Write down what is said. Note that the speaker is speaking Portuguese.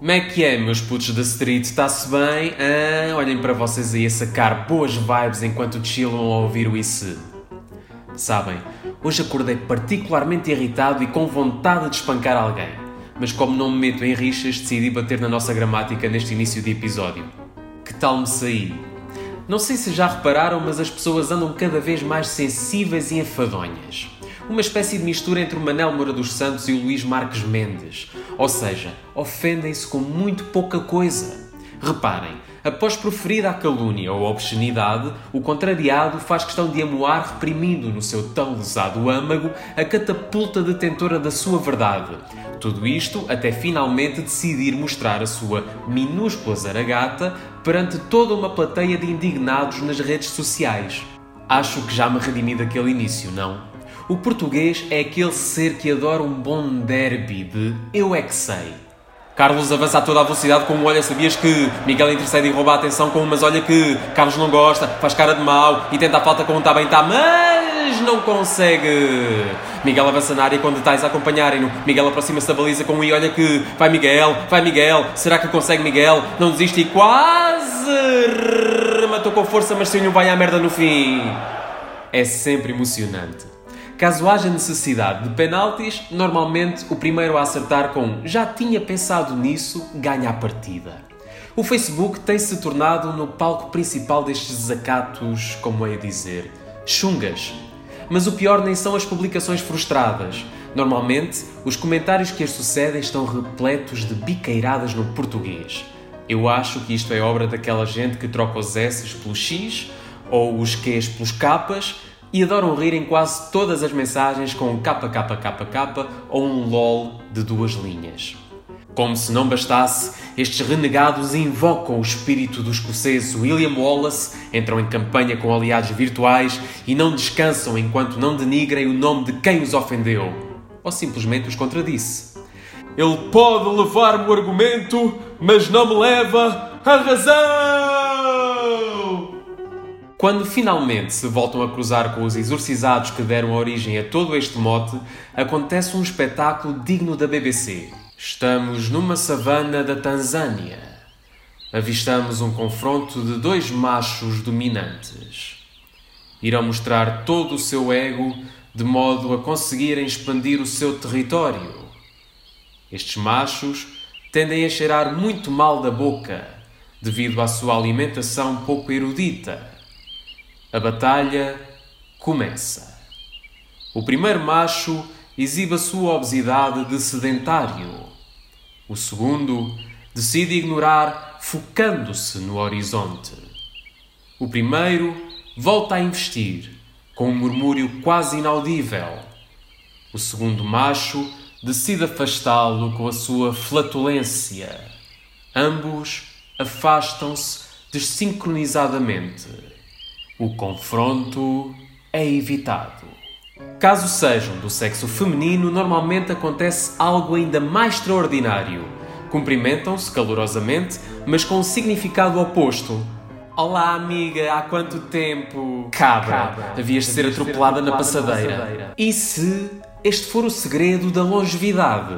Como é que é, meus putos da street? Está-se bem? Ah, olhem para vocês aí a sacar boas vibes enquanto chilam a ouvir o IC. Sabem, hoje acordei particularmente irritado e com vontade de espancar alguém. Mas como não me meto em rixas, decidi bater na nossa gramática neste início de episódio. Que tal me sair? Não sei se já repararam, mas as pessoas andam cada vez mais sensíveis e enfadonhas uma espécie de mistura entre o Manel Moura dos Santos e o Luís Marques Mendes. Ou seja, ofendem-se com muito pouca coisa. Reparem, após proferir a calúnia ou a obscenidade, o contrariado faz questão de amoar reprimindo no seu tão lesado âmago a catapulta detentora da sua verdade. Tudo isto até finalmente decidir mostrar a sua minúscula zaragata perante toda uma plateia de indignados nas redes sociais. Acho que já me redimi daquele início, não? O português é aquele ser que adora um bom derby de eu é que sei. Carlos avança a toda a velocidade com um olha, sabias que Miguel intercede e rouba a atenção com um mas olha que Carlos não gosta, faz cara de mau e tenta a falta com um tá bem tá, mas não consegue. Miguel avança na área com detalhes a acompanharem-no. Miguel aproxima-se da baliza com um e olha que vai Miguel, vai Miguel, será que consegue Miguel? Não desiste e quase rematou com força, mas sem vai à merda no fim. É sempre emocionante. Caso haja necessidade de penaltis, normalmente o primeiro a acertar com já tinha pensado nisso ganha a partida. O Facebook tem-se tornado no palco principal destes desacatos, como é dizer, chungas. Mas o pior nem são as publicações frustradas. Normalmente, os comentários que as sucedem estão repletos de biqueiradas no português. Eu acho que isto é obra daquela gente que troca os S pelos X ou os Qs pelos Ks e adoram rir em quase todas as mensagens com um kkkk ou um lol de duas linhas. Como se não bastasse, estes renegados invocam o espírito do escocês William Wallace, entram em campanha com aliados virtuais e não descansam enquanto não denigrem o nome de quem os ofendeu, ou simplesmente os contradisse. Ele pode levar-me o argumento, mas não me leva a razão! Quando finalmente se voltam a cruzar com os exorcizados que deram origem a todo este mote, acontece um espetáculo digno da BBC. Estamos numa savana da Tanzânia. Avistamos um confronto de dois machos dominantes. Irão mostrar todo o seu ego de modo a conseguirem expandir o seu território. Estes machos tendem a cheirar muito mal da boca, devido à sua alimentação pouco erudita a batalha começa. O primeiro macho exibe a sua obesidade de sedentário. O segundo decide ignorar, focando-se no horizonte. O primeiro volta a investir, com um murmúrio quase inaudível. O segundo macho decide afastá-lo com a sua flatulência. Ambos afastam-se desincronizadamente o confronto é evitado. Caso sejam do sexo feminino, normalmente acontece algo ainda mais extraordinário. Cumprimentam-se calorosamente, mas com um significado oposto. Olá, amiga, há quanto tempo? Cabra, Cabra. havias de ser atropelada, na passadeira. na passadeira. E se este for o segredo da longevidade?